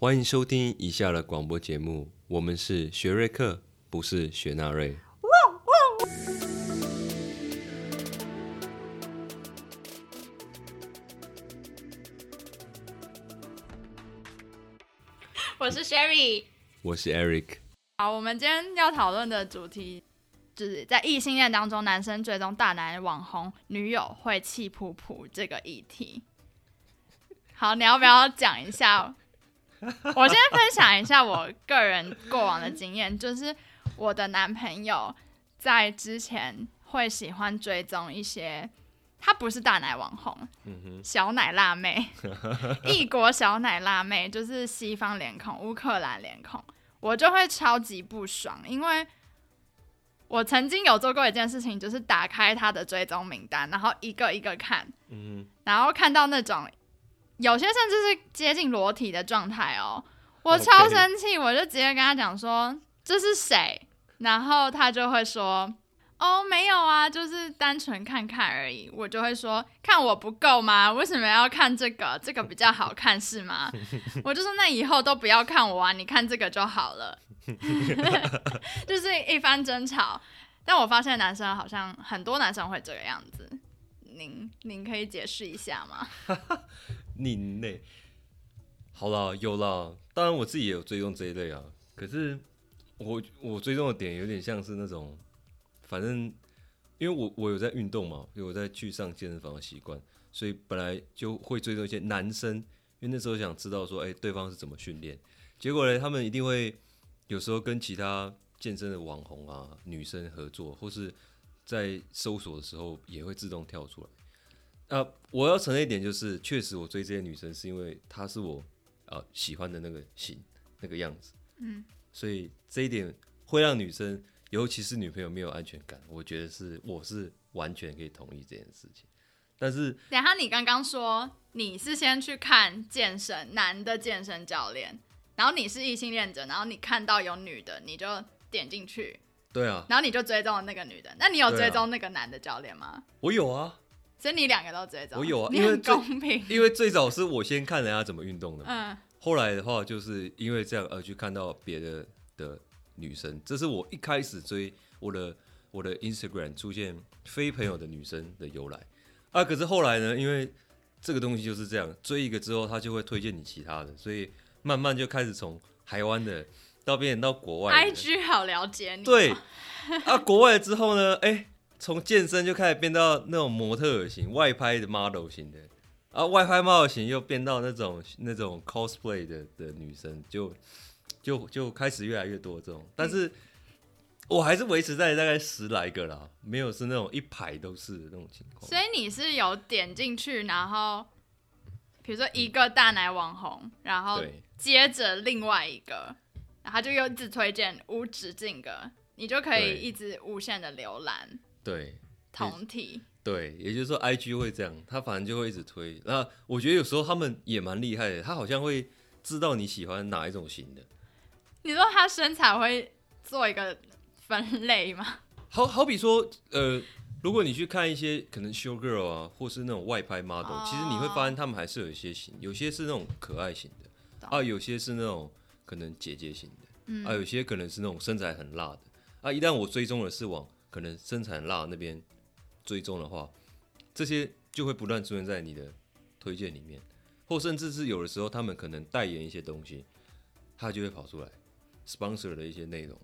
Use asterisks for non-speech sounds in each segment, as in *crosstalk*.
欢迎收听以下的广播节目，我们是学瑞克，不是雪纳瑞。我是 Sherry。我是 Eric。好，我们今天要讨论的主题就是在异性恋当中，男生追踪大男网红女友会气噗噗这个议题。好，你要不要讲一下？*laughs* 我先分享一下我个人过往的经验，就是我的男朋友在之前会喜欢追踪一些，他不是大奶网红，小奶辣妹，*laughs* 异国小奶辣妹，就是西方脸孔、乌克兰脸孔，我就会超级不爽，因为我曾经有做过一件事情，就是打开他的追踪名单，然后一个一个看，然后看到那种。有些甚至是接近裸体的状态哦，我超生气，我就直接跟他讲说这是谁，然后他就会说哦没有啊，就是单纯看看而已。我就会说看我不够吗？为什么要看这个？这个比较好看是吗？*laughs* 我就说那以后都不要看我啊，你看这个就好了。*laughs* 就是一番争吵，但我发现男生好像很多男生会这个样子，您您可以解释一下吗？*laughs* 另类，好啦，有啦。当然我自己也有追踪这一类啊。可是我我追踪的点有点像是那种，反正因为我我有在运动嘛，有在去上健身房的习惯，所以本来就会追踪一些男生，因为那时候想知道说，哎，对方是怎么训练。结果呢，他们一定会有时候跟其他健身的网红啊、女生合作，或是在搜索的时候也会自动跳出来。呃，我要承认一点，就是确实我追这些女生是因为她是我呃喜欢的那个型那个样子，嗯，所以这一点会让女生，尤其是女朋友没有安全感。我觉得是我是完全可以同意这件事情。但是，等下你刚刚说你是先去看健身男的健身教练，然后你是异性恋者，然后你看到有女的，你就点进去，对啊，然后你就追踪了那个女的。那你有追踪那个男的教练吗？我有啊。所以你两个都追踪，我有啊，因为公平。因为最早是我先看人家怎么运动的，嗯，后来的话就是因为这样而去看到别的的女生，这是我一开始追我的我的 Instagram 出现非朋友的女生的由来啊。可是后来呢，因为这个东西就是这样，追一个之后，他就会推荐你其他的，所以慢慢就开始从台湾的到变成到国外。IG 好了解你，对啊，国外之后呢，哎。从健身就开始变到那种模特型、外拍的 model 型的，啊，外拍 model 型又变到那种那种 cosplay 的的女生，就就就开始越来越多这种。但是我还是维持在大概十来个啦，没有是那种一排都是的那种情况。所以你是有点进去，然后比如说一个大奶网红，然后接着另外一个，然后就又一直推荐无止境的，你就可以一直无限的浏览。对，*laughs* 同体。对，也就是说，I G 会这样，他反正就会一直推。那我觉得有时候他们也蛮厉害的，他好像会知道你喜欢哪一种型的。你说他身材会做一个分类吗？好好比说，呃，如果你去看一些可能 show girl 啊，或是那种外拍 model，其实你会发现他们还是有一些型，有些是那种可爱型的，啊，有些是那种可能姐姐型的，啊，有些可能是那种身材很辣的。啊，一旦我追踪的是往可能生产辣那边追踪的话，这些就会不断出现在你的推荐里面，或甚至是有的时候他们可能代言一些东西，它就会跑出来，sponsor 的一些内容，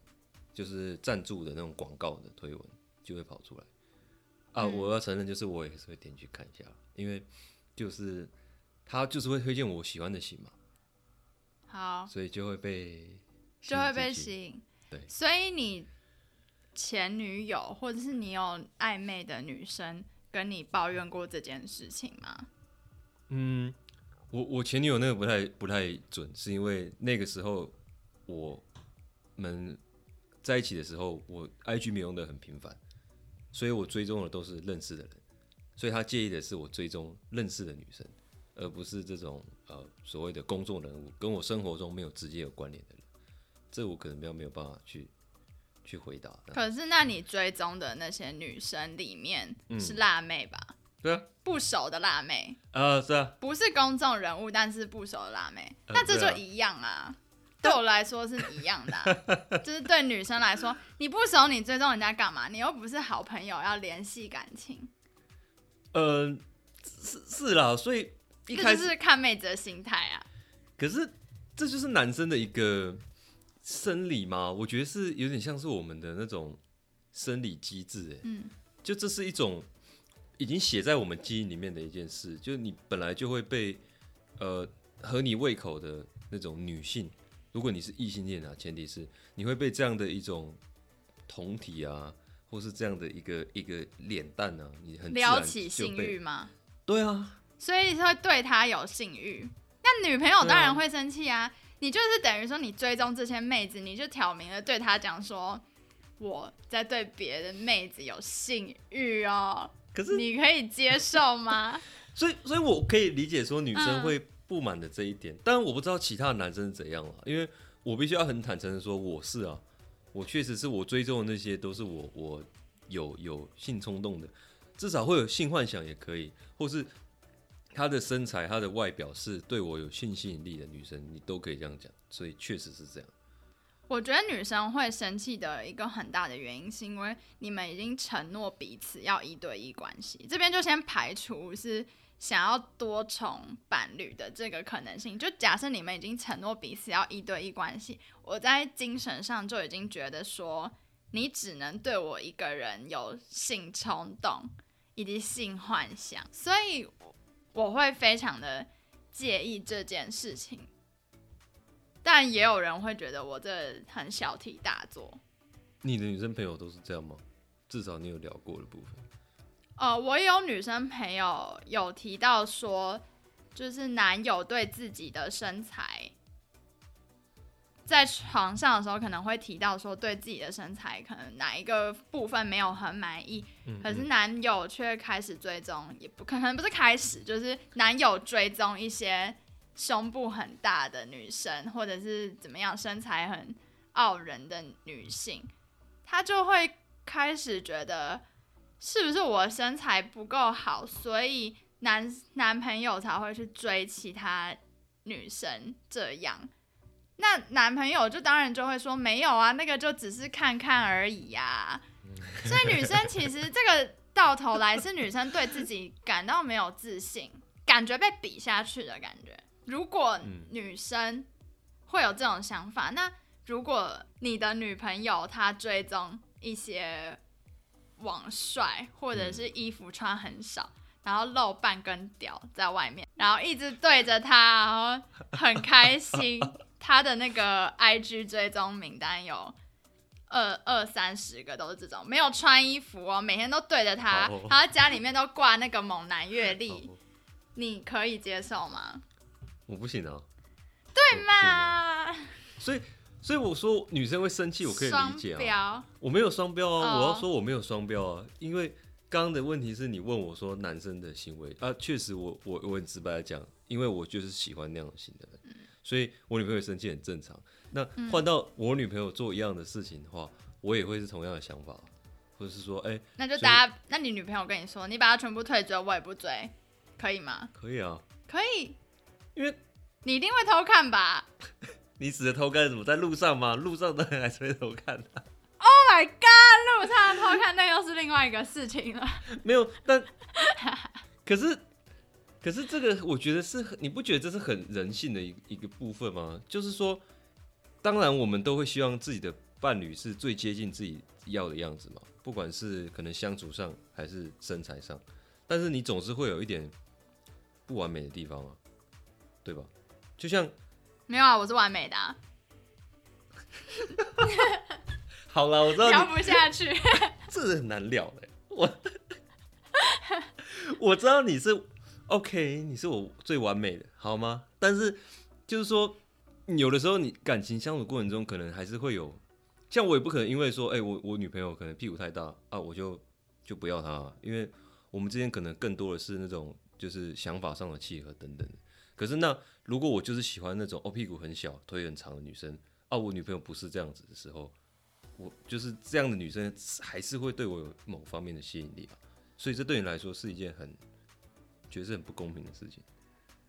就是赞助的那种广告的推文就会跑出来。啊，我要承认，就是我也是会点去看一下，因为就是他就是会推荐我喜欢的型嘛，好，所以就会被就会被吸引，对，所以你。前女友，或者是你有暧昧的女生跟你抱怨过这件事情吗？嗯，我我前女友那个不太不太准，是因为那个时候我们在一起的时候，我 IG 没用的很频繁，所以我追踪的都是认识的人，所以他介意的是我追踪认识的女生，而不是这种呃所谓的公众人物，跟我生活中没有直接有关联的人，这我可能比较没有办法去。去回答。可是，那你追踪的那些女生里面是辣妹吧？对啊，不熟的辣妹，呃是啊，不是公众人物，但是不熟的辣妹，呃那这就一样啊。对我来说是一样的啊、*laughs* 就是对女生来说，你不熟，你追踪人家干嘛？你又不是好朋友，要联系感情，呃是是啦，所以一这开始就是看妹子的心态啊。可是这就是男生的一个生理吗？我觉得是有点像是我们的那种生理机制，哎，嗯，就这是一种已经写在我们基因里面的一件事，就是你本来就会被呃合你胃口的那种女性，如果你是异性恋啊，前提是你会被这样的一种同体啊，或是这样的一个一个脸蛋啊，你很撩起性欲，吗？对啊，所以会对他有性欲。那女朋友当然会生气啊！你就是等于说你追踪这些妹子，你就挑明了对她讲说我在对别的妹子有性欲哦，可是你可以接受吗？*laughs* 所以，所以我可以理解说女生嗯会不满的这一点，但我不知道其他的男生是怎样了，因为我必须要很坦诚的说，我是啊，我确实是我追踪的那些都是我我有有性冲动的，至少会有性幻想也可以，或是她的身材、她的外表是对我有性吸引力的女生，你都可以这样讲，所以确实是这样。我觉得女生会生气的一个很大的原因，是因为你们已经承诺彼此要一对一关系，这边就先排除是想要多重伴侣的这个可能性。就假设你们已经承诺彼此要一对一关系，我在精神上就已经觉得说，你只能对我一个人有性冲动以及性幻想，所以我会非常的介意这件事情。但也有人会觉得我这很小题大做。你的女生朋友都是这样吗？至少你有聊过的部分。呃，我有女生朋友有提到说，就是男友对自己的身材，在床上的时候可能会提到说，对自己的身材可能哪一个部分没有很满意，嗯可是男友却开始追踪，也不可能不是开始，就是男友追踪一些胸部很大的女生，或者是怎么样身材很傲人的女性，他就会开始觉得是不是我身材不够好，所以男男朋友才会去追其他女生这样。那男朋友就当然就会说没有啊，那个就只是看看而已呀、所以女生其实这个到头来是女生对自己感到没有自信，感觉被比下去的感觉。如果嗯女生会有这种想法，那如果你的女朋友她追踪一些网帅，或者是衣服穿很少，然后露半根屌在外面，然后一直对着他，然后很开心。*laughs* 他的那个 IG 追踪名单有二二三十个，都是这种没有穿衣服哦，每天都对着他，然后家里面都挂那个猛男阅历，哦。你可以接受吗？我不行啊，对嘛？所以，所以我说女生会生气，我可以理双解啊。标，我没有双标啊，哦。我要说我没有双标啊，因为刚刚的问题是你问我说男生的行为啊，确实我我我很直白的讲，因为我就是喜欢那样型的人，嗯所以我女朋友生气很正常。那换到我女朋友做一样的事情的话，我也会是同样的想法，或者是说，哎、那就大家，那你女朋友跟你说，你把她全部退追，我也不追，可以吗？可以啊，可以，因为你一定会偷看吧 *laughs* 你指的偷看是什么？在路上吗？路上当然还是会偷看的、？Oh my god，路上偷看那又是另外一个事情了。没有，但 *laughs* 可是可是这个我觉得是，你不觉得这是很人性的一一个部分吗？就是说，当然我们都会希望自己的伴侣是最接近自己要的样子嘛，不管是可能相处上还是身材上，但是你总是会有一点不完美的地方啊，对吧？就像没有啊，我是完美的、啊，*laughs* *laughs* *laughs* 好了，我知道聊不下去。这很难聊的，我我知道你是 OK，你是我最完美的，好吗？但是就是说，有的时候你感情相处过程中，可能还是会有，像我也不可能因为说，哎、我我女朋友可能屁股太大啊，我就就不要她，因为我们之间可能更多的是那种就是想法上的契合等等。可是那如果我就是喜欢那种哦屁股很小、腿很长的女生啊，我女朋友不是这样子的时候，我就是这样的女生，还是会对我有某方面的吸引力吧。所以这对你来说是一件很觉得是很不公平的事情。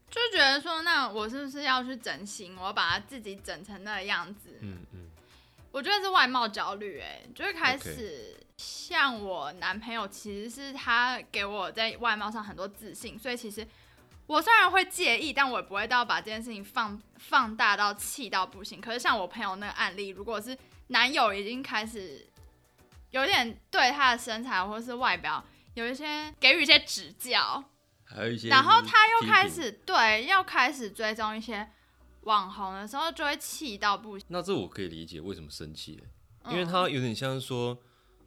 就觉得说，那我是不是要去整形？我把它自己整成那个样子？嗯嗯，我觉得是外貌焦虑，哎，就会开始像我男朋友，其实是他给我在外貌上很多自信，所以其实我虽然会介意，但我也不会到把这件事情放放大到气到不行。可是像我朋友那个案例，如果是男友已经开始有点对他的身材或是外表有一些给予一些指教，还有一些，然后他又开，始对要开始追踪一些网红的时候，就会气到不行。那这我可以理解为什么生气了，因为嗯他有点像是说，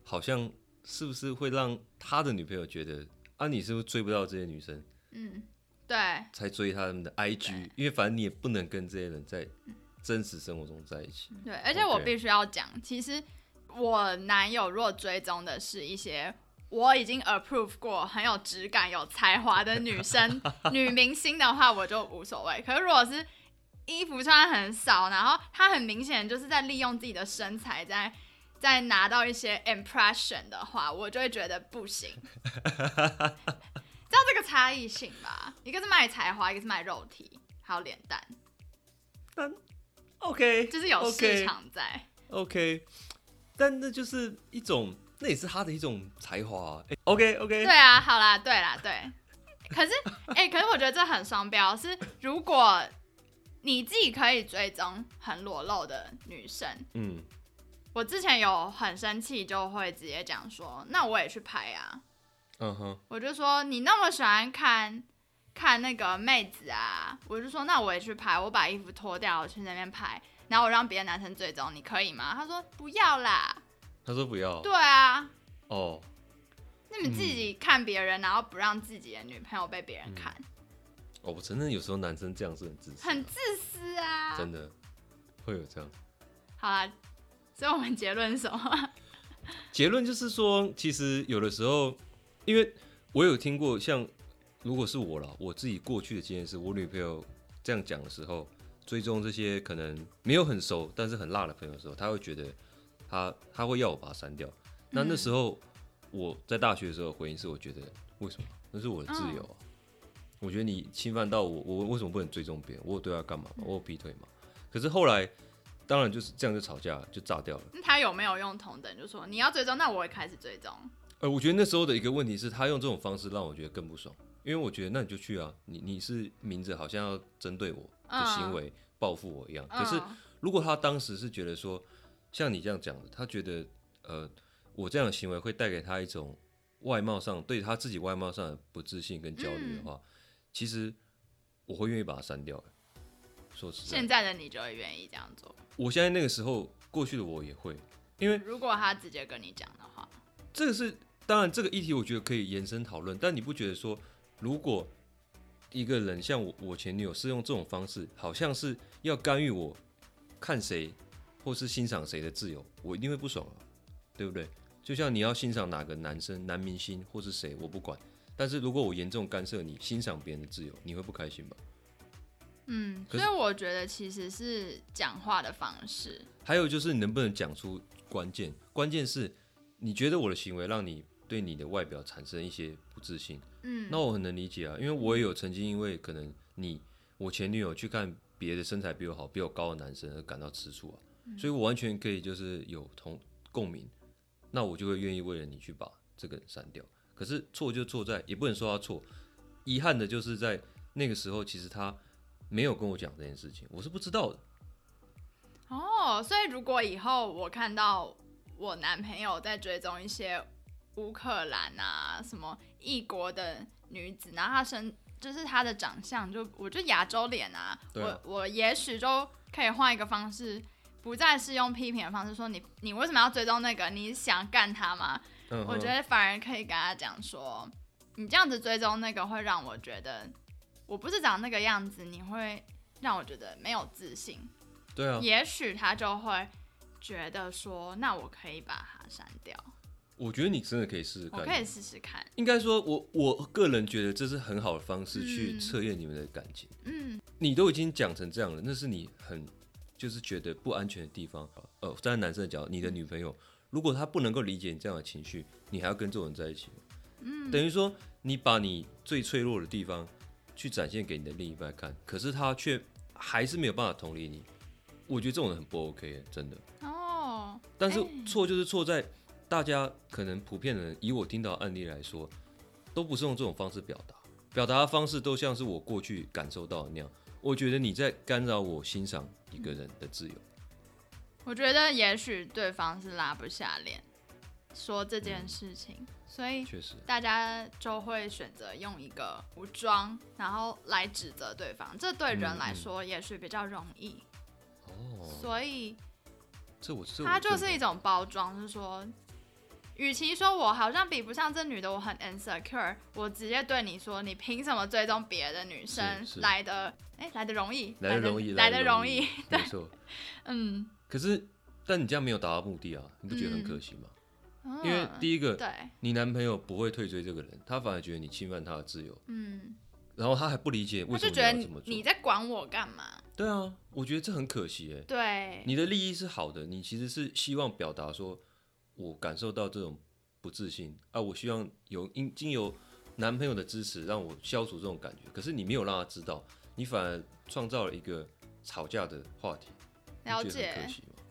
好像是不是会让他的女朋友觉得啊，你是不是追不到这些女生嗯，对，才追他们的 IG？因为反正你也不能跟这些人在真实生活中在一起。对，而且我必须要讲，其实我男友如果追踪的是一些我已经 approve 过很有质感、有才华的女生、*laughs* 女明星的话，我就无所谓。可是如果是衣服穿很少，然后她很明显就是在利用自己的身材在在拿到一些 impression 的话，我就会觉得不行。知道这个差异性吧？一个是卖才华，一个是卖肉体，还有脸蛋，OK，就是有市场在。OK，但那就是一种，那也是他的一种才华、啊。哎 OK OK，对啊，好啦，对啦，对。可是，*laughs* 哎、可是我觉得这很双标。是如果你自己可以追踪很裸露的女生，嗯，我之前有很生气，就会直接讲说，那我也去拍啊。嗯哼，我就说你那么喜欢看看那个妹子啊，我就说那我也去拍，我把衣服脱掉，我去那边拍，然后我让别的男生追踪，你可以吗？他说不要啦。他说不要。对啊，哦，那你自己看别人，然后不让自己的女朋友被别人看，哦，我承认有时候男生这样是很自私，很自私啊。真的会有这样。好啦，所以我们结论是什么？*laughs* 结论就是说，其实有的时候，因为我有听过，像如果是我了，我自己过去的经验是，我女朋友这样讲的时候，追踪这些可能没有很熟但是很辣的朋友的时候，她会觉得她她会要我把它删掉。那那时候我在大学的时候回应是，我觉得为什么？那是我的自由啊。我觉得你侵犯到我，我为什么不能追踪别人？我有对他干嘛吗？我有劈腿吗？可是后来，当然就是这样就吵架就炸掉了。那他有没有用同等？就说你要追踪，那我也开始追踪。呃，我觉得那时候的一个问题是他用这种方式让我觉得更不爽，因为我觉得那你就去啊，你你是明着好像要针对我的行为报复我一样。可是嗯如果他当时是觉得说，像你这样讲的，他觉得呃我这样的行为会带给他一种外貌上对他自己外貌上的不自信跟焦虑的话，其实我会愿意把它删掉。说实在现，在的你就会愿意这样做。我现在那个时候过去的我也会，因为如果他直接跟你讲的话，这个是当然，这个议题我觉得可以延伸讨论，但你不觉得说，如果一个人像我我前女友是用这种方式，好像是要干预我看谁或是欣赏谁的自由，我一定会不爽啊，对不对？就像你要欣赏哪个男生、男明星或是谁，我不管，但是如果我严重干涉你欣赏别人的自由，你会不开心吧？嗯，所以我觉得其实是讲话的方式。还有就是你能不能讲出关键？关键是你觉得我的行为让你对你的外表产生一些不自信，嗯，那我很能理解啊，因为我也有曾经因为可能你我前女友去看别的身材比我好、比我高的男生而感到吃醋啊，所以我完全可以就是有同共鸣，那我就会愿意为了你去把这个人删掉。可是错就错在，也不能说他错，遗憾的就是在那个时候，其实他没有跟我讲这件事情，我是不知道的。哦，所以如果以后我看到我男朋友在追踪一些乌克兰啊什么异国的女子，然后她身就是他的长相就我就亚洲脸啊，啊我我也许就可以换一个方式，不再是用批评的方式说你你为什么要追踪那个？你想干他吗？嗯，我觉得反而可以跟他讲说，你这样子追踪那个会让我觉得我不是长那个样子，你会让我觉得没有自信。对啊，也许他就会觉得说，那我可以把它删掉，我觉得你真的可以试试看。我可以试试看。应该说我，我个人觉得这是很好的方式去嗯测验你们的感情。嗯你都已经讲成这样了，那是你很就是觉得不安全的地方。呃，站在男生的角度，你的女朋友如果她不能够理解你这样的情绪，你还要跟这种人在一起吗？嗯，等于说你把你最脆弱的地方去展现给你的另一半看，可是他却还是没有办法同理你。我觉得这种人很不 OK，真的。哦，但是哎错就是错在大家可能普遍的人，以我听到的案例来说，都不是用这种方式表达，表达的方式都像是我过去感受到的那样。我觉得你在干扰我欣赏一个人的自由。我觉得也许对方是拉不下脸说这件事情，所以确实，大家就会选择用一个武装，然后来指责对方。这对人来说也许比较容易，哦，所以这我这我它就是一种包装，是说，与其说我好像比不上这女的，我很 insecure，我直接对你说，你凭什么追踪别的女生来的？哎，来的容易，来的容易，来的容易易，，没错。嗯，可是，但你这样没有达到目的啊，你不觉得很可惜吗？因为嗯第一个，对，你男朋友不会退追这个人，他反而觉得你侵犯他的自由，嗯，然后他还不理解他为什么就觉得你你要这么做你。在管我干嘛？对啊，我觉得这很可惜哎。对，你的利益是好的，你其实是希望表达说，我感受到这种不自信啊，我希望有因经由男朋友的支持，让我消除这种感觉。可是你没有让他知道，你反而创造了一个吵架的话题，了解可惜吗？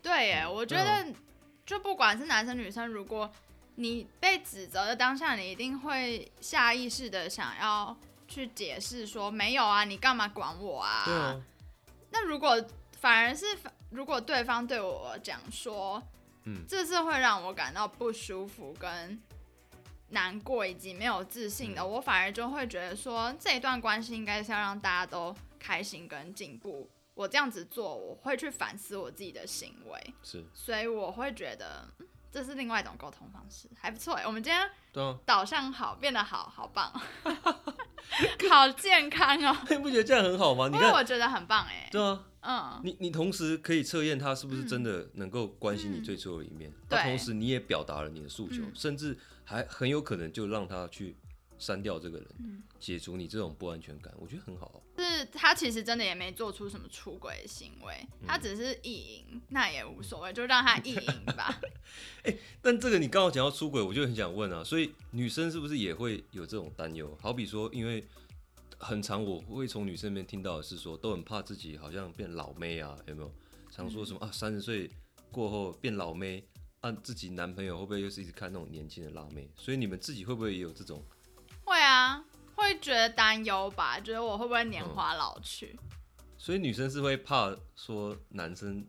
对耶，我觉得就不管是男生女生，如果你被指责的当下，你一定会下意识的想要去解释说没有啊，你干嘛管我啊？对啊，那如果反而是如果对方对我讲说，嗯。这是会让我感到不舒服跟难过以及没有自信的，嗯。我反而就会觉得说这一段关系应该是要让大家都开心跟进步。我这样子做，我会去反思我自己的行为，是，所以我会觉得嗯这是另外一种沟通方式，还不错哎。我们今天导向好，变得好好棒，*laughs* 好健康哦。你不觉得这样很好吗？你因为看，我觉得很棒哎，对啊，嗯，你你同时可以测验他是不是真的能够关心你嗯最脆弱的一面，对那同时你也表达了你的诉求，嗯甚至还很有可能就让他去删掉这个人，嗯解除你这种不安全感，我觉得很好啊。是他其实真的也没做出什么出轨行为，嗯他只是意淫，那也无所谓，就让他意淫吧。*laughs* 但这个你刚好讲到出轨，我就很想问啊，所以女生是不是也会有这种担忧？好比说，因为很长我会从女生那边听到的是说，都很怕自己好像变老妹啊，有没有？常说什么、啊，三十岁过后变老妹，啊，自己男朋友会不会又是一直看那种年轻的辣妹？所以你们自己会不会也有这种？会啊，会觉得担忧吧，觉得我会不会年华老去？所以女生是会怕说男生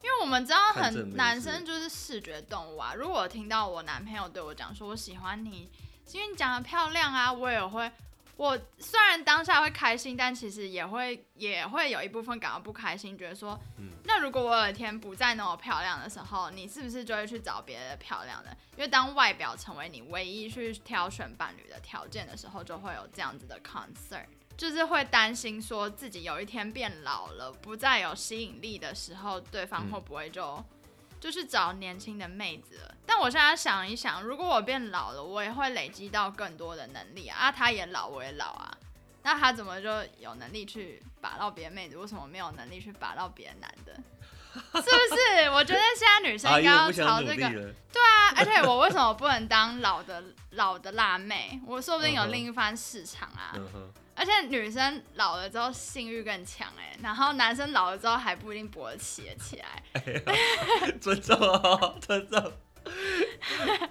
因为我们知道很男生就是视觉动物啊。如果我听到我男朋友对我讲说我喜欢你，是因为你长得漂亮啊，我也会。我虽然当下会开心，但其实也会也会有一部分感到不开心，觉得说，嗯。那如果我有一天不再那么漂亮的时候，你是不是就会去找别的漂亮的？因为当外表成为你唯一去挑选伴侣的条件的时候，就会有这样子的 concern，就是会担心说自己有一天变老了，不再有吸引力的时候，对方嗯。会不会就、就是找年轻的妹子了？但我现在想一想，如果我变老了，我也会累积到更多的能力啊，啊他也老，我也老啊。那他怎么就有能力去把到别的妹子？为什么没有能力去把到别的男的？*laughs* 是不是？我觉得现在女生应该要朝这个对，啊，而且我为什么不能当老的老的辣妹？我说不定有另一番市场啊！而且女生老了之后性欲更强哎、然后男生老了之后还不一定勃得起得起来。*laughs* 尊重啊，尊重。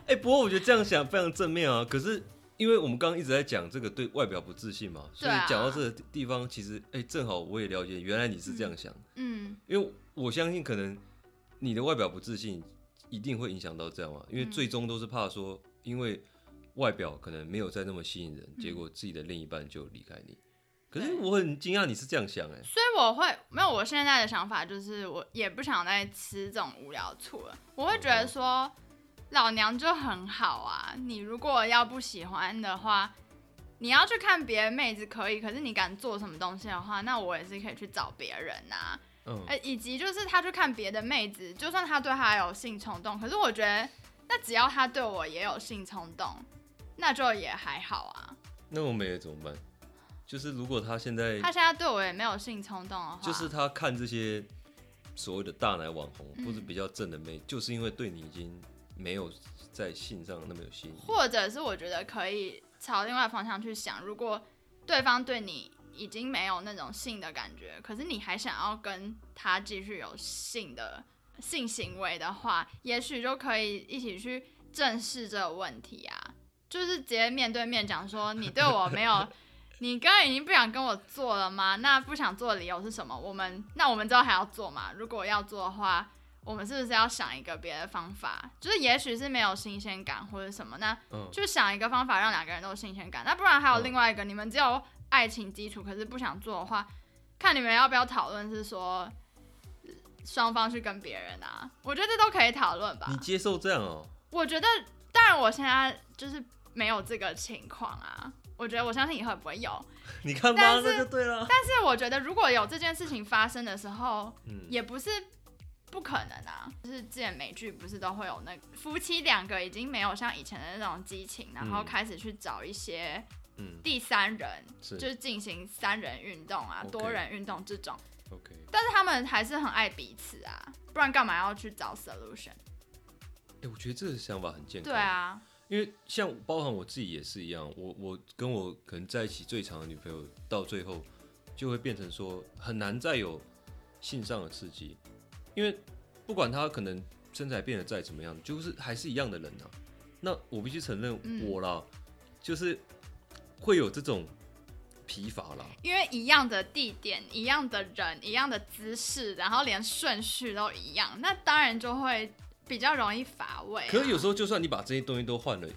哎、不过我觉得这样想非常正面啊。可是因为我们刚刚一直在讲这个对外表不自信嘛，所以讲到这个地方，其实哎、正好我也了解，原来你是这样想。嗯，因为我相信，可能你的外表不自信，一定会影响到这样嘛。因为嗯最终都是怕说，因为外表可能没有再那么吸引人，嗯结果自己的另一半就离开你。可是我很惊讶你是这样想哎、所以我会没有我现在的想法就是我也不想再吃这种无聊醋了。我会觉得说老娘就很好啊，你如果要不喜欢的话。你要去看别的妹子可以，可是你敢做什么东西的话，那我也是可以去找别人呐、嗯，呃，以及就是他去看别的妹子，就算他对他有性冲动，可是我觉得，那只要他对我也有性冲动，那就也还好啊。那我们也怎么办？就是如果他现在他现在对我也没有性冲动的话，就是他看这些所谓的大奶网红、嗯或者比较正的妹，就是因为对你已经没有在性上那么有吸引力。或者是我觉得可以朝另外方向去想，如果对方对你已经没有那种性的感觉，可是你还想要跟他继续有性的性行为的话，也许就可以一起去正视这个问题啊，就是直接面对面讲说，你对我没有，你刚刚已经不想跟我做了吗？那不想做的理由是什么？我们那我们之后还要做吗？如果要做的话。我们是不是要想一个别的方法？就是也许是没有新鲜感或者什么，那就想一个方法让两个人都有新鲜感。那不然还有另外一个，你们只有爱情基础，可是不想做的话，看你们要不要讨论，是说双方去跟别人啊？我觉得这都可以讨论吧。你接受这样哦？我觉得，当然我现在就是没有这个情况啊。我觉得我相信以后也不会有。*laughs* 你看吧，那就对了。但是我觉得如果有这件事情发生的时候，嗯，也不是。不可能啊！就是之前美剧不是都会有那夫妻两个已经没有像以前的那种激情，然后开始去找一些第三人，就是进行三人运动啊、多人运动这种。OK，但是他们还是很爱彼此啊，不然干嘛要去找 solution？哎，我觉得这个想法很健康。对啊，因为像包含我自己也是一样，我我跟我可能在一起最长的女朋友，到最后就会变成说很难再有性上的刺激。因为不管他可能身材变得再怎么样，就是还是一样的人啊。那我必须承认，我啦，就是会有这种疲乏啦。因为一样的地点、一样的人、一样的姿势，然后连顺序都一样，那当然就会比较容易乏味。可是有时候，就算你把这些东西都换了，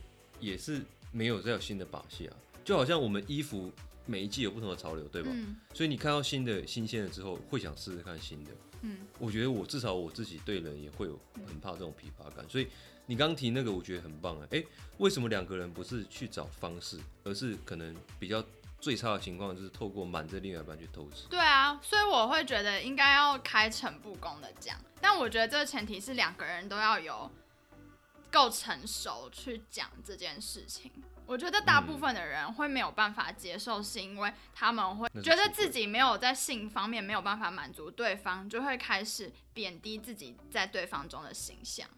也是没有再有新的把戏啊。就好像我们衣服每一季有不同的潮流，对吧？所以你看到新的、新鲜的之后，会想试试看新的。嗯，我觉得我至少我自己对人也会有很怕这种疲乏感，所以你刚提那个，我觉得很棒啊！哎，为什么两个人不是去找方式，而是可能比较最差的情况就是透过瞒着另外一半去偷吃？对啊，所以我会觉得应该要开诚布公的讲，但我觉得这个前提是两个人都要有够成熟去讲这件事情。我觉得大部分的人会没有办法接受，是因为他们会觉得自己没有在性方面没有办法满足对方，就会开始贬低自己在对方中的形象。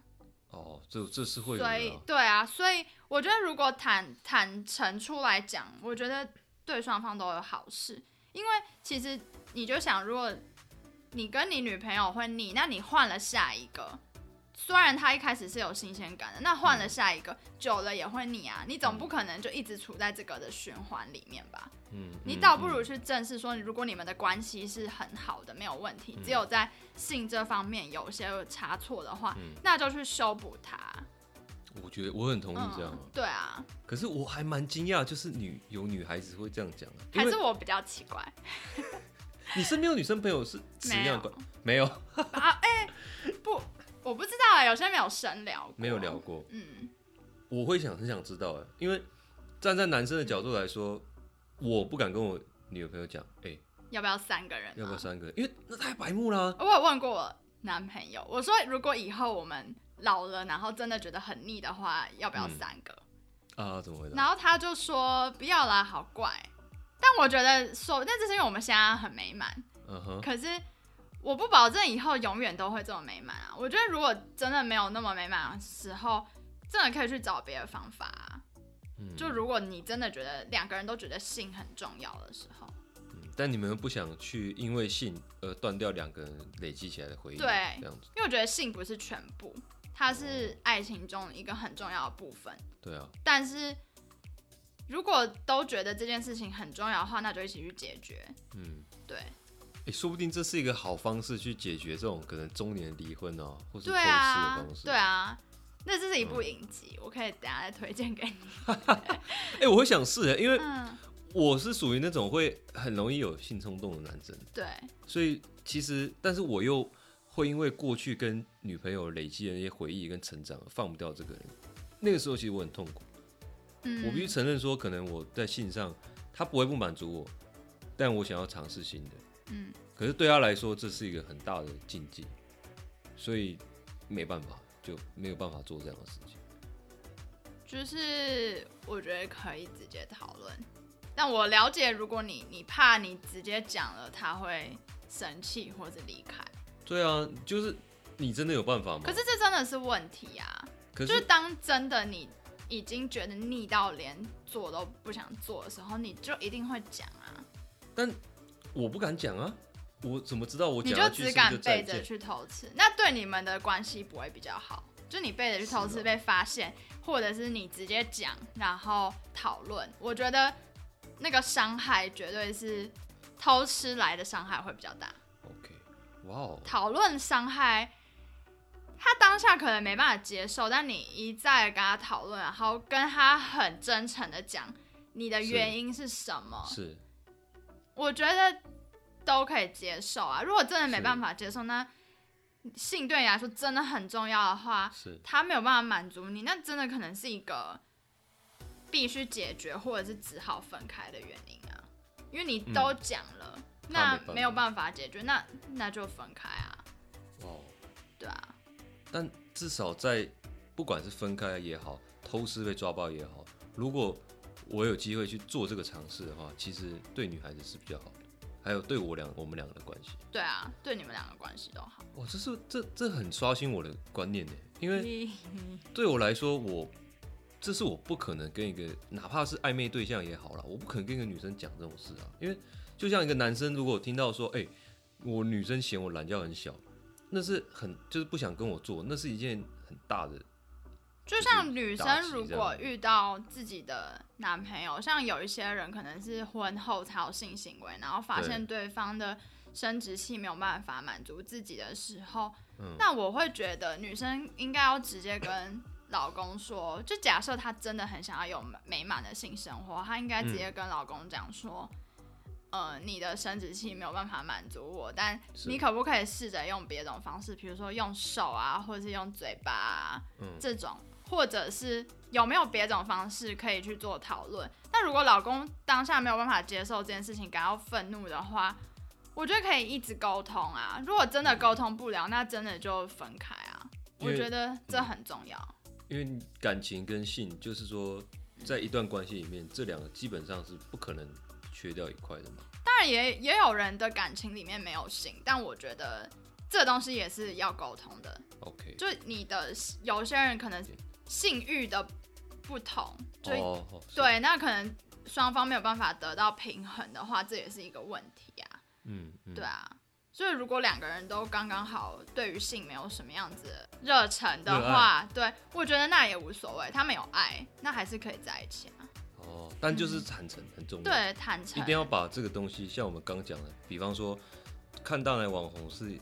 哦，这这是会。所以，对啊，所以我觉得如果坦坦诚出来讲，我觉得对双方都有好事。因为其实你就想，如果你跟你女朋友会腻，那你换了下一个。虽然他一开始是有新鲜感的，那换了下一个，久了也会腻啊。你总不可能就一直处在这个的循环里面吧？嗯，你倒不如去正视说，如果你们的关系是很好的，没有问题，只有在性这方面有些差错的话，那就去修补它。我觉得我很同意这样。对啊。可是我还蛮惊讶，就是女有女孩子会这样讲，还是我比较奇怪？*laughs* 你身边有女生朋友是 *laughs* 没有？没有 *laughs* 啊？哎，不。我不知道啊，有些没有深聊，没有聊过。嗯，我会想很想知道哎，因为站在男生的角度来说，我不敢跟我女朋友讲，哎，要不要三个人？要不要三个人？因为那太白目了。我有问过我男朋友，我说如果以后我们老了，然后真的觉得很腻的话，要不要三个？啊，怎么回答？然后他就说不要啦，好怪。但我觉得说，那这是因为我们现在很美满。嗯哼。可是。我不保证以后永远都会这么美满啊！我觉得如果真的没有那么美满的时候，真的可以去找别的方法啊。嗯，就如果你真的觉得两个人都觉得性很重要的时候，嗯，但你们不想去因为性而断掉两个人累积起来的回忆，对，这样子。因为我觉得性不是全部，它是爱情中一个很重要的部分。对啊。但是如果都觉得这件事情很重要的话，那就一起去解决。嗯，对。说不定这是一个好方式去解决这种可能中年离婚哦，或是偷吃的方式。对啊，那这是一部影集，我可以等下再推荐给你。*laughs* 哎，我会想试，因为我是属于那种会很容易有性冲动的男生。对，所以其实，但是我又会因为过去跟女朋友累积的那些回忆跟成长，放不掉这个人。那个时候其实我很痛苦。嗯，我必须承认说，可能我在性上他不会不满足我，但我想要尝试新的。嗯，可是对他来说，这是一个很大的禁忌，所以没办法，就没有办法做这样的事情。就是我觉得可以直接讨论，但我了解，如果你你怕你直接讲了，他会生气或者离开。对啊，就是你真的有办法吗？可是这真的是问题啊！可就是是当真的你已经觉得腻到连做都不想做的时候，你就一定会讲啊，但我不敢讲啊，我怎么知道我你讲下去是不是只敢？背着去偷吃，那对你们的关系不会比较好。就你背着去偷吃被发现，或者是你直接讲，然后讨论，我觉得那个伤害绝对是偷吃来的伤害会比较大。OK，哇哦，讨论伤害，他当下可能没办法接受，但你一再跟他讨论，然后跟他很真诚的讲你的原因是什么，是我觉得都可以接受啊。如果真的没办法接受，那性对你来说真的很重要的话，是他没有办法满足你，那真的可能是一个必须解决或者是只好分开的原因啊。因为你都讲了，嗯他没有办法解决，那那就分开啊，哦，对啊。但至少在不管是分开也好，偷吃被抓包也好，如果我有机会去做这个尝试的话，其实对女孩子是比较好的，还有对我俩我们两个的关系。对啊，对你们两个关系都好。哇，这是这这很刷新我的观念呢，因为对我来说，我这是我不可能跟一个哪怕是暧昧对象也好啦，我不可能跟一个女生讲这种事啊，因为就像一个男生如果听到说，哎、我女生嫌我懒觉很小，那是很就是不想跟我做，那是一件很大的，就像女生如果遇到自己的男朋友，像有一些人可能是婚后才有性行为，然后发现对方的生殖器没有办法满足自己的时候，嗯那我会觉得女生应该要直接跟老公说，就假设她真的很想要有美满的性生活，她应该直接跟老公讲说。呃，你的生殖器没有办法满足我，但你可不可以试着用别种方式，比如说用手啊，或者是用嘴巴啊，嗯这种，或者是有没有别种方式可以去做讨论？那如果老公当下没有办法接受这件事情，感到愤怒的话，我觉得可以一直沟通啊。如果真的沟通不了，那真的就分开啊。我觉得这很重要。因为感情跟性，就是说在一段关系里面，这两个基本上是不可能缺掉一块的吗。当然也也有人的感情里面没有性，但我觉得这东西也是要沟通的。OK，就你的有些人可能性欲的不同，就哦，哦，是，对，那可能双方没有办法得到平衡的话，这也是一个问题啊。嗯嗯，对啊，所以如果两个人都刚刚好，对于性没有什么样子热忱的话，对我觉得那也无所谓，他们有爱，那还是可以在一起啊。哦，但就是坦诚很重要。对，坦诚一定要把这个东西，像我们刚讲的，比方说看到的网红是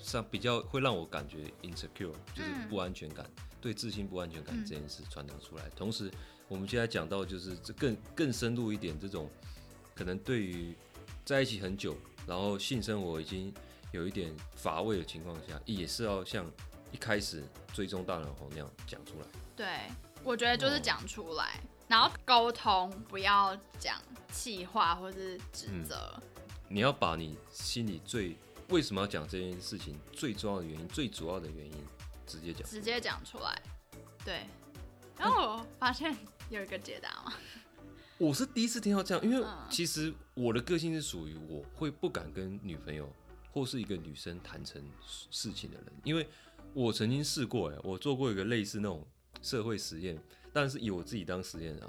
上比较会让我感觉 insecure，就是嗯不安全感，对自信不安全感嗯这件事传达出来。同时，我们现在讲到就是这更更深入一点，这种可能对于在一起很久，然后性生活已经有一点乏味的情况下，也是要像一开始追踪大人红那样讲出来。对，我觉得就是哦讲出来，然后沟通，不要讲气话或是指嗯责。你要把你心里最为什么要讲这件事情最重要的原因、最主要的原因直接讲。直接讲出来。对，然后我发现有一个解答嘛，我是第一次听到这样，因为嗯其实我的个性是属于我会不敢跟女朋友或是一个女生谈成事情的人，因为我曾经试过，哎，我做过一个类似那种社会实验，但是以我自己当实验啊，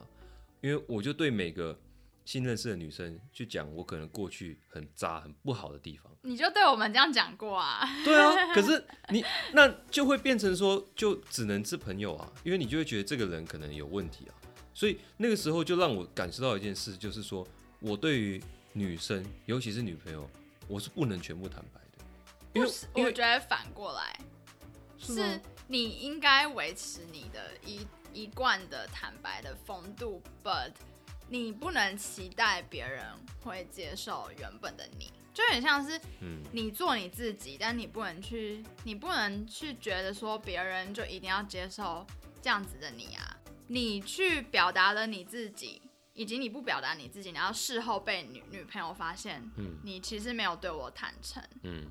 因为我就对每个新认识的女生去讲我可能过去很渣、很不好的地方。你就对我们这样讲过啊？对啊，*laughs* 可是你那就会变成说，就只能是朋友啊，因为你就会觉得这个人可能有问题啊，所以那个时候就让我感受到一件事，就是说我对于女生，尤其是女朋友，我是不能全部坦白的，因为不是，我觉得反过来是是你应该维持你的一一贯的坦白的风度，but 你不能期待别人会接受原本的你，就很像是嗯你做你自己，但你不能去，你不能去觉得说别人就一定要接受这样子的你啊。你去表达了你自己，以及你不表达你自己，然后事后被女女朋友发现，嗯你其实没有对我坦诚，嗯，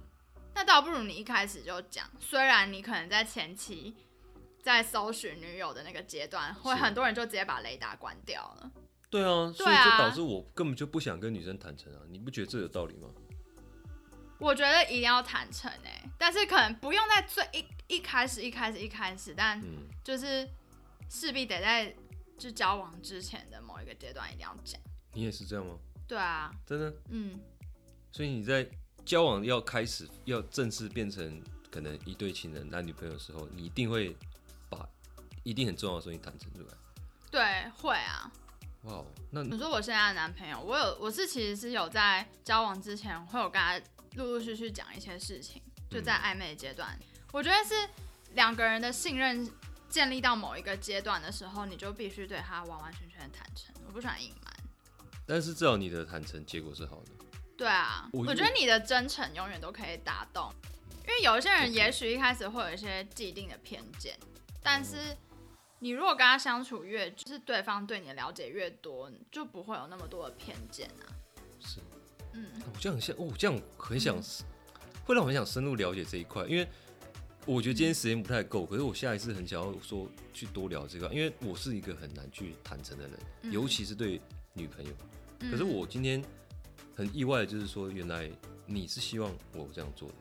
那倒不如你一开始就讲。虽然你可能在前期在搜寻女友的那个阶段，会很多人就直接把雷达关掉了。对啊，所以就导致我根本就不想跟女生坦诚啊，你不觉得这有道理吗？我觉得一定要坦诚哎、但是可能不用在最一一开始一开始一开始，但嗯，就是势必得在就交往之前的某一个阶段一定要讲。你也是这样吗？对啊，真的？嗯，所以你在交往要开始要正式变成可能一对情人、男女朋友的时候，你一定会把一定很重要的时候你坦诚出来。对，会啊。哇哦，那你说我现在的男朋友，我有我是其实是有在交往之前会有跟他陆陆续续讲一些事情，就在暧昧阶段，我觉得是两个人的信任建立到某一个阶段的时候，你就必须对他完完全全的坦诚，我不喜欢隐瞒。但是至少你的坦诚结果是好的。对啊，我我觉得你的真诚永远都可以打动，因为有一些人也许一开始会有一些既定的偏见，但是你如果跟他相处越，就是对方对你的了解越多，就不会有那么多的偏见啊。是，嗯，我这样很像哦，这样很想，会让我很想深入了解这一块，因为我觉得今天时间不太够，可是我下一次很想要说去多聊这个，因为我是一个很难去坦诚的人，嗯尤其是对女朋友。嗯可是我今天很意外，的就是说，原来你是希望我这样做的。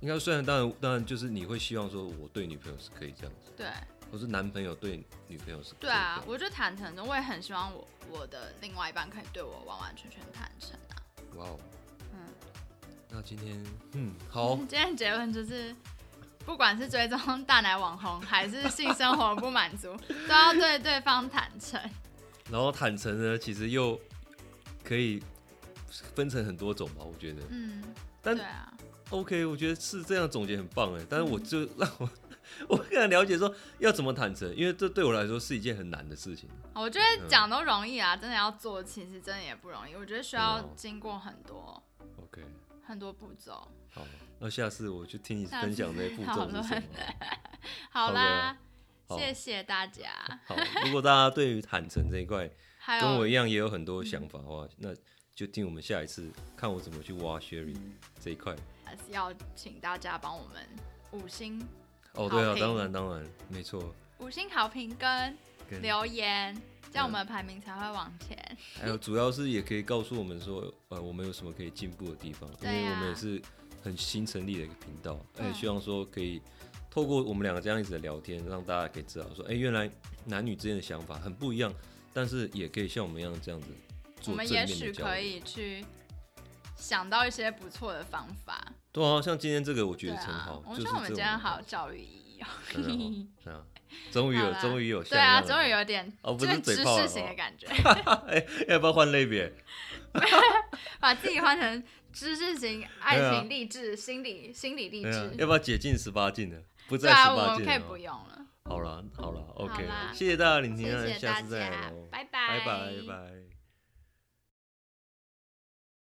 应该虽然当然当然就是你会希望说我对女朋友是可以这样子，对或是男朋友对女朋友是对啊我就坦诚的，我也很希望我我的另外一半可以对我完完全全坦诚啊。哇哦，嗯，那今天嗯好，*laughs* 今天结论就是，不管是追踪大奶网红，还是性生活不满足，*laughs* 都要对对方坦诚。然后坦诚呢，其实又可以分成很多种吧，我觉得。嗯，但对啊，OK，我觉得是这样总结很棒哎，但是我嗯就让我 *laughs* *laughs* 我更了解说要怎么坦诚，因为这对我来说是一件很难的事情。我觉得讲都容易啊，真的要做，其实真的也不容易。我觉得需要经过很多 OK，很多步骤。好，那下次我去听你分享那些步骤是什么。*laughs* 好啦，好谢谢大家。好，如果大家对于坦诚这一块跟我，一样也有很多想法的话，那就听我们下一次看我怎么去挖 Sherry 嗯这一块。还是要请大家帮我们五星哦，对啊，当然当然，没错。五星好评跟跟留言，这样我们的排名才会往前。还有主要是也可以告诉我们说，*laughs* 呃，我们有什么可以进步的地方，因为我们也是很新成立的一个频道，而且嗯希望说可以透过我们两个这样子的聊天，让大家可以知道说，哎、原来男女之间的想法很不一样，但是也可以像我们一样这样子我们也许。可以去想到一些不错的方法。对啊，像今天这个我觉对得很好，啊，我就是觉得我们今天好有教育意义哦。*laughs* *laughs* 啊，终于有终于有对啊，终于有点哦不是知嘴炮了识型哦的感觉，*laughs* 哎、要不要换类别？把自己换成知识型、爱情、励志、心理、心理励志，。要不要解禁十八禁的？不在对啊，我十八禁了哦们可以不用了。好了好了，OK，啦谢谢大家聆听，那谢谢大下次再家聊，，拜拜拜拜。